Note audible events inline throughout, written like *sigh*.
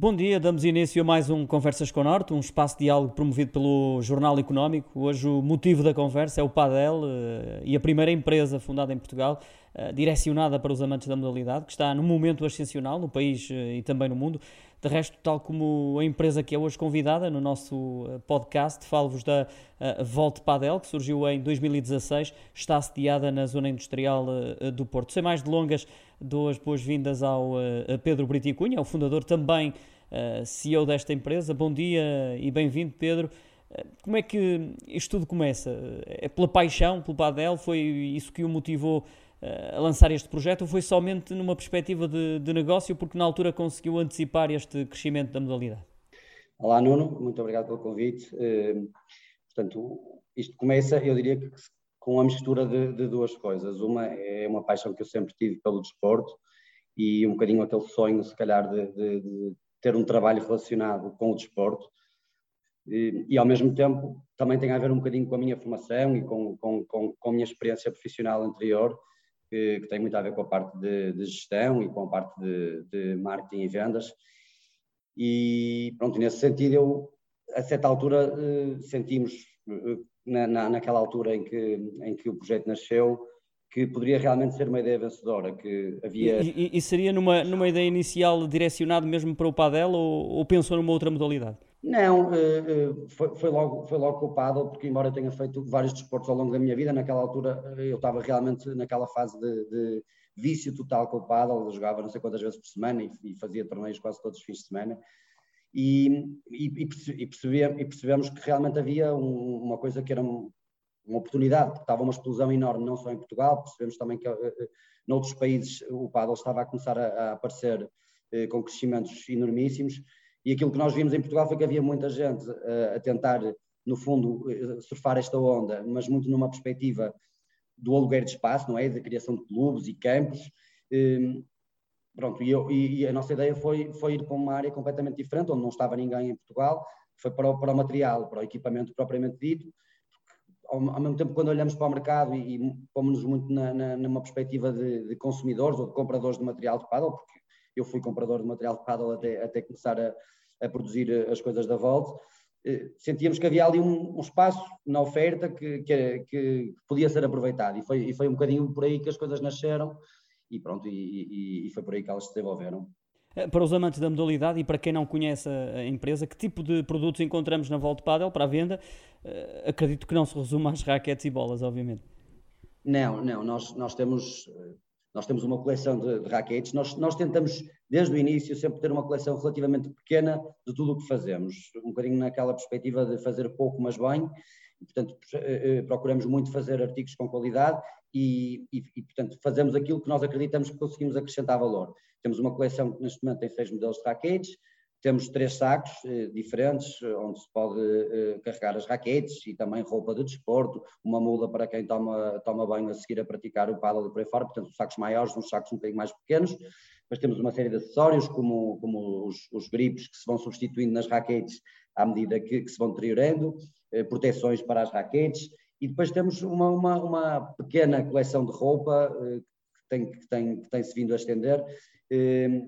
Bom dia, damos início a mais um Conversas com o Norte, um espaço de diálogo promovido pelo Jornal Económico. Hoje o motivo da conversa é o Padel eh, e a primeira empresa fundada em Portugal, eh, direcionada para os amantes da modalidade, que está num momento ascensional no país eh, e também no mundo. De resto, tal como a empresa que é hoje convidada no nosso podcast, falo-vos da Volte Padel, que surgiu em 2016, está sediada na zona industrial do Porto. Sem mais delongas, dou as boas-vindas ao Pedro Briticunha, o fundador também uh, CEO desta empresa. Bom dia e bem-vindo, Pedro. Uh, como é que isto tudo começa? É pela paixão, pelo Padel? Foi isso que o motivou uh, a lançar este projeto ou foi somente numa perspectiva de, de negócio porque na altura conseguiu antecipar este crescimento da modalidade? Olá, Nuno. Muito obrigado pelo convite. portanto, isto começa, eu diria que com a mistura de, de, duas coisas. Uma é uma paixão que eu sempre tive pelo desporto e um bocadinho aquele sonho, se calhar, de, de, ter um trabalho relacionado com o desporto e, e, ao mesmo tempo também tem a ver um bocadinho com a minha formação e com, com, com, com a minha experiência profissional anterior, que, que, tem muito a ver com a parte de, de gestão e com a parte de, de, marketing e vendas. E pronto, nesse sentido, eu, a certa altura, eh, sentimos, eh, na, na, naquela altura em que, em que o projeto nasceu, que poderia realmente ser uma ideia vencedora, que havia... E, e seria numa, numa ideia inicial direcionado mesmo para o padel ou, ou pensou numa outra modalidade? Não, eh, eh, foi, foi, logo, foi logo com o paddle, porque embora eu tenha feito vários desportos ao longo da minha vida, naquela altura eh, eu estava realmente naquela fase de, de vício total com o paddle, eu jogava não sei quantas vezes por semana e, e fazia torneios quase todos os fins de semana, e, e, e, percebemos, e percebemos que realmente havia um, uma coisa que era uma oportunidade, porque estava uma explosão enorme, não só em Portugal, percebemos também que uh, noutros países o paddle estava a começar a, a aparecer uh, com crescimentos enormíssimos, e aquilo que nós vimos em Portugal foi que havia muita gente a tentar, no fundo, surfar esta onda, mas muito numa perspectiva do aluguer de espaço, não é? Da criação de clubes e campos. Ehm, pronto, e, eu, e, a nossa ideia foi, foi ir para uma área completamente diferente, onde não estava ninguém em Portugal, foi para o, para o material, para o equipamento propriamente dito, ao, mesmo tempo, quando olhamos para o mercado e, e pomos-nos muito na, na, numa perspectiva de, de, consumidores ou de compradores de material de paddle, porque eu fui comprador de material de paddle até, até começar a, a produzir eh, as coisas da Volt, eh, sentíamos que havia ali um, um espaço na oferta que, que, que, podia ser aproveitado e foi, e foi um bocadinho por aí que as coisas nasceram e pronto, e, e, e foi por aí que elas se desenvolveram. Eh, para os amantes da modalidade e para quem não conhece a empresa, que tipo de produtos encontramos na Volta Padel para a venda? Eh, acredito que não se resume às raquetes e bolas, obviamente. Não, não, nós, nós, temos, nós temos uma coleção de, de raquetes, nós, nós tentamos desde o início sempre ter uma coleção relativamente pequena de tudo o que fazemos, um bocadinho naquela perspectiva de fazer pouco mas bem, portanto eh, procuramos muito fazer artigos com qualidade e, e, e, portanto fazemos aquilo que nós acreditamos que conseguimos acrescentar valor. Temos uma coleção que neste momento tem seis modelos de raquetes, temos três sacos eh, diferentes, onde se pode eh, carregar as raquetes e também roupa de desporto, uma muda para quem toma, toma banho a seguir a praticar o paddle e por aí fora, portanto, sacos maiores, uns sacos um bocadinho mais pequenos. Depois temos uma série de acessórios, como, como os, os gripes que se vão substituindo nas raquetes à medida que, que se vão deteriorando, eh, proteções para as raquetes, e depois temos uma, uma, uma pequena coleção de roupa eh, que, tem, que, tem, que tem se vindo a estender,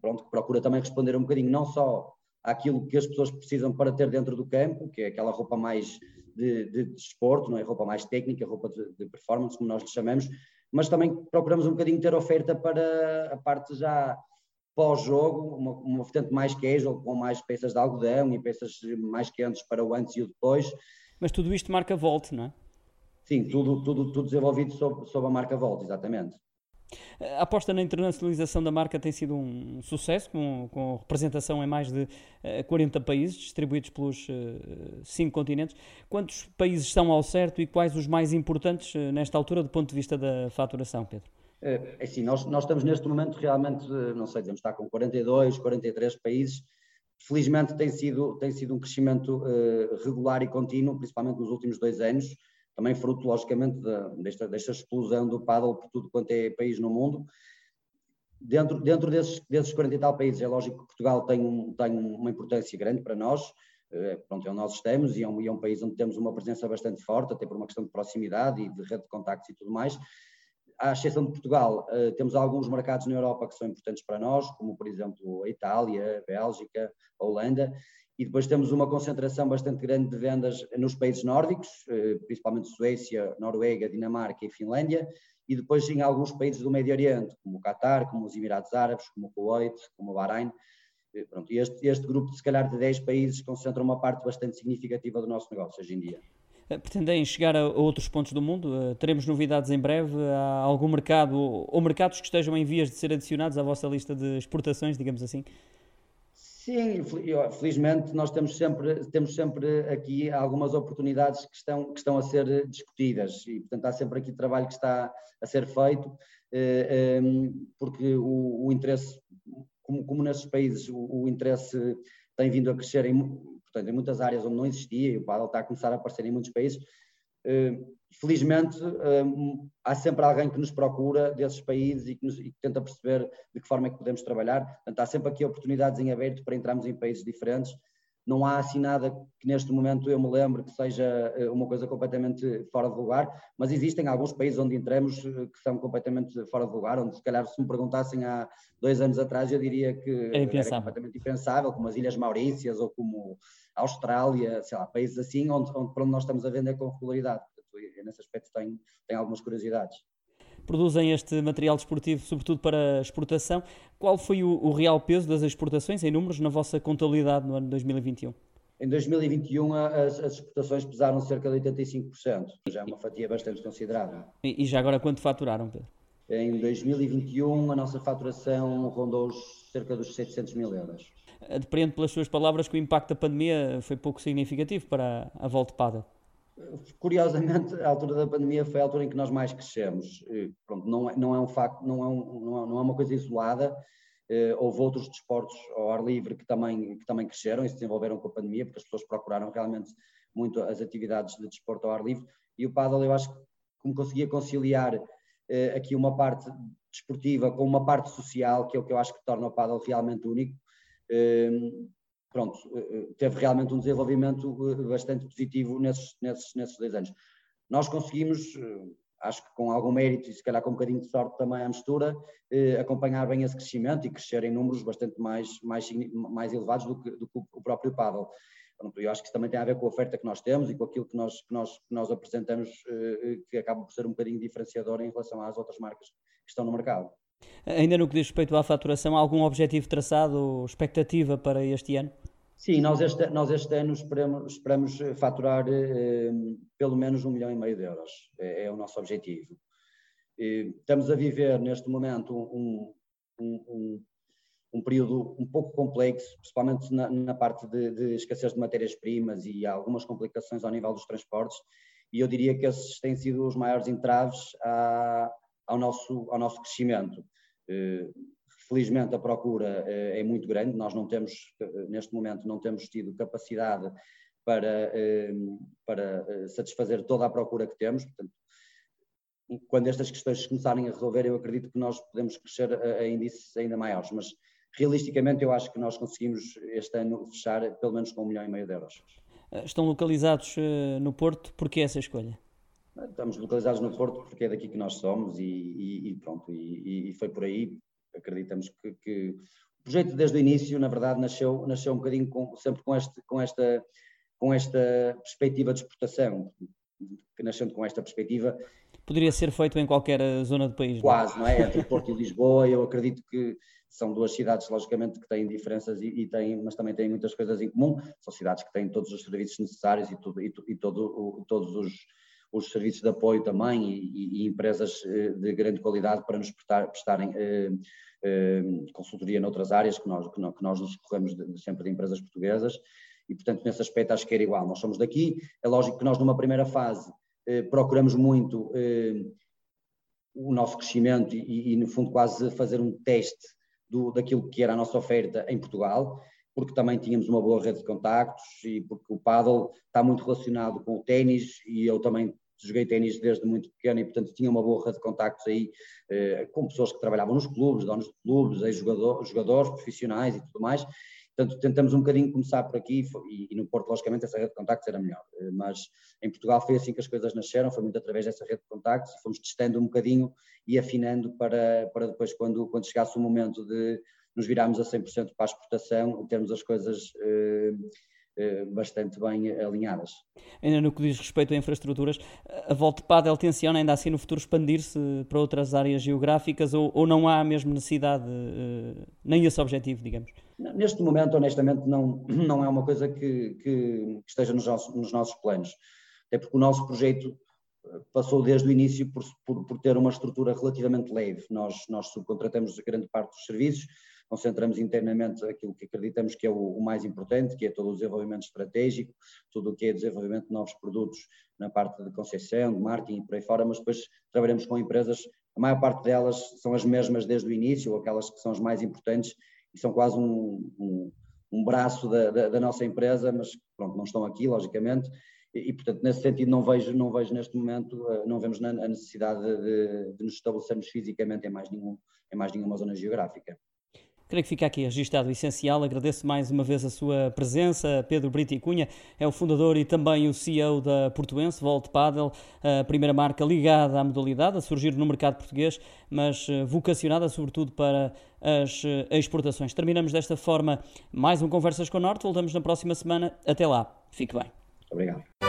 pronto, que procura também responder um bocadinho não só àquilo que as pessoas precisam para ter dentro do campo, que é aquela roupa mais de, de, de desporto, não é? roupa mais técnica, roupa de, de, performance, como nós lhe chamamos, mas também procuramos um bocadinho ter oferta para a parte já pós-jogo, uma, uma vertente mais casual, com mais peças de algodão e peças mais quentes para o antes e o depois. Mas tudo isto marca Volt, não é? Sim, tudo, tudo, tudo desenvolvido sob, sob a marca Volt, exatamente. A aposta na internacionalização da marca tem sido um sucesso, com, com representação em mais de 40 eh, países, distribuídos pelos uh, cinco continentes. Quantos países estão ao certo e quais os mais importantes uh, nesta altura, do ponto de vista da faturação, Pedro? É assim, nós, nós estamos neste momento realmente, não sei, devemos estar com 42, 43 países. Felizmente tem sido, tem sido um crescimento regular e contínuo, principalmente nos últimos dois anos também fruto, logicamente, da, desta, desta explosão do paddle por tudo quanto é país no mundo. Dentro, dentro desses, desses 40 e tal países, é lógico que Portugal tem, um, tem uma importância grande para nós, é, pronto, é onde nós estamos e é, um, e é um país onde temos uma presença bastante forte, até por uma questão de proximidade e de rede de contactos e tudo mais. À exceção de Portugal, temos alguns mercados na Europa que são importantes para nós, como por exemplo a Itália, a Bélgica, a Holanda, e depois temos uma concentração bastante grande de vendas nos países nórdicos, principalmente Suécia, Noruega, Dinamarca e Finlândia, e depois em alguns países do Médio Oriente, como o Qatar, como os Emirados Árabes, como o Kuwait, como o Bahrein. Pronto, este, este grupo, se calhar, de 10 países concentra uma parte bastante significativa do nosso negócio hoje em dia. Eh, pretendem chegar a outros pontos do mundo? Eh, teremos novidades em breve? Há algum mercado ou mercados que estejam em vias de ser adicionados à vossa lista de exportações, digamos assim? Sim, felizmente nós temos sempre, temos sempre aqui algumas oportunidades que estão, que estão a ser discutidas e, portanto, há sempre aqui trabalho que está a ser feito, eh, ehm, porque o, o interesse, como, como nesses países, o, o, interesse tem vindo a crescer em, portanto, em muitas áreas onde não existia e o paddle está a começar a aparecer em muitos países. Eh, felizmente um, há sempre alguém que nos procura desses países e que, nos, e que, tenta perceber de que forma é que podemos trabalhar. Portanto, há sempre aqui oportunidades em aberto para entrarmos em países diferentes. Não há assim nada que neste momento eu me lembre que seja eh, uma coisa completamente fora de lugar, mas existem alguns países onde entramos eh, que são completamente fora de lugar, onde se calhar se me perguntassem há dois anos atrás eu diria que é era completamente impensável, como as Ilhas Maurícias ou como a Austrália, sei lá, países assim onde, onde, para onde nós estamos a vender com regularidade nesse aspecto tenho, tenho algumas curiosidades. Produzem este material desportivo sobretudo para exportação. Qual foi o, o real peso das exportações em números na vossa contabilidade no ano 2021? Em 2021 as, as, exportações pesaram cerca de 85%, já é uma fatia bastante considerável. E, e já agora quanto faturaram, Pedro? Em 2021 a nossa faturação rondou cerca dos 700 mil euros. Depreendo pelas suas palavras que o impacto da pandemia foi pouco significativo para a volta Pada. Curiosamente, a altura da pandemia foi a altura em que nós mais crescemos. Pronto, não, é, não é um facto, não é, um, não é, é uma coisa isolada. Uh, houve outros desportos ao ar livre que também, que também cresceram e se desenvolveram com a pandemia, porque as pessoas procuraram realmente muito as atividades de desporto ao ar livre. E o paddle, eu acho que como conseguia conciliar uh, aqui uma parte desportiva com uma parte social, que é o que eu acho que torna o paddle realmente único, uh, pronto, eh, eh, teve realmente um desenvolvimento eh, bastante positivo nesses, nesses, nesses dois anos. Nós conseguimos, acho que com algum mérito e se calhar com um bocadinho de sorte também à mistura, acompanhar bem esse crescimento e crescer em números bastante mais, mais, mais elevados do que, do que o próprio paddle. Eu acho que isso também tem a ver com a oferta que nós temos e com aquilo que nós, que nós, que nós apresentamos, que acaba por ser um bocadinho diferenciador em relação às outras marcas que estão no mercado. Ainda no que diz respeito à faturação, há algum objetivo traçado ou expectativa para este ano? Sim, nós este, nós este ano esperamos, esperamos faturar eh, pelo menos um milhão e meio de euros, é, é o nosso objetivo. E estamos a viver neste momento um, um, um, um, período um pouco complexo, principalmente na, na parte de, de, escassez de matérias-primas e algumas complicações ao nível dos transportes, e eu diria que esses têm sido os maiores entraves à, ao, nosso, ao nosso crescimento. Eh, Felizmente a procura eh, é muito grande, nós não temos, eh, neste momento, não temos tido capacidade para, eh, para satisfazer toda a procura que temos, portanto, quando estas questões se começarem a resolver, eu acredito que nós podemos crescer a, a índices ainda maiores, mas realisticamente eu acho que nós conseguimos este ano fechar pelo menos com um milhão e meio de euros. Estão localizados no Porto, porquê essa escolha? Estamos localizados no Porto porque é daqui que nós somos e, e, e pronto, e, e, foi por aí acreditamos que, que, o projeto desde o início, na verdade, nasceu, nasceu um bocadinho com, sempre com, este, com, esta, com esta perspectiva de exportação, que nascendo com esta perspectiva. Poderia ser feito em qualquer zona do país. Quase, não é? Entre Porto e Lisboa, eu acredito que são duas cidades, logicamente, que têm diferenças e, e têm, mas também têm muitas coisas em comum. São cidades que têm todos os serviços necessários e, tudo, e, e todo, o, todos os, os serviços de apoio também e, e, empresas eh, de grande qualidade para nos prestar, prestarem eh, consultoria noutras áreas que nós, que nós, que nós nos corremos de, sempre de empresas portuguesas e, portanto, nesse aspecto acho que era igual. Nós somos daqui, é lógico que nós numa primeira fase eh, procuramos muito eh, o nosso crescimento e, e, no fundo, quase fazer um teste do, daquilo que era a nossa oferta em Portugal, porque também tínhamos uma boa rede de contactos e porque o paddle está muito relacionado com o ténis e eu também joguei ténis desde muito pequeno e, portanto, tinha uma boa rede de contactos aí eh, com pessoas que trabalhavam nos clubes, donos de clubes, jogador, jogadores profissionais e tudo mais. Portanto, tentamos um bocadinho começar por aqui e, e, no Porto, logicamente, essa rede de contactos era melhor. Mas em Portugal foi assim que as coisas nasceram, foi muito através dessa rede de contactos e fomos testando um bocadinho e afinando para, para depois, quando, quando chegasse o momento de nos virarmos a 100% para a exportação, termos as coisas eh, eh, bastante bem alinhadas. Ainda no que diz respeito a infraestruturas, a Volta Padel tenciona ainda assim no futuro expandir-se para outras áreas geográficas ou, ou não há a mesma necessidade, eh, nem esse objetivo, digamos? Neste momento, honestamente, não, *clears throat* não é uma coisa que, que esteja nos nossos, nos nossos planos. Até porque o nosso projeto passou desde o início por, por, por, ter uma estrutura relativamente leve. Nós, nós subcontratamos grande parte dos serviços, concentramos internamente aquilo que acreditamos que é o, mais importante, que é todo o desenvolvimento estratégico, tudo o que é desenvolvimento de novos produtos na parte de concessão, de marketing e por aí fora, mas depois trabalhamos com empresas, a maior parte delas são as mesmas desde o início, aquelas que são as mais importantes e são quase um, um, um braço da, da, da, nossa empresa, mas pronto, não estão aqui, logicamente, e, e, portanto, nesse sentido, não vejo, não vejo neste momento, eh, não vemos a necessidade de, de nos estabelecermos fisicamente em mais, nenhum, em mais nenhuma zona geográfica. Creio que fica aqui registado o essencial. Agradeço mais uma vez a sua presença. Pedro Brito e Cunha é o fundador e também o CEO da Portuense, Volt Paddle, a primeira marca ligada à modalidade, a surgir no mercado português, mas eh, vocacionada sobretudo para as eh, exportações. Terminamos desta forma mais um Conversas com o Norte. Voltamos na próxima semana. Até lá. Fique bem. Obrigado.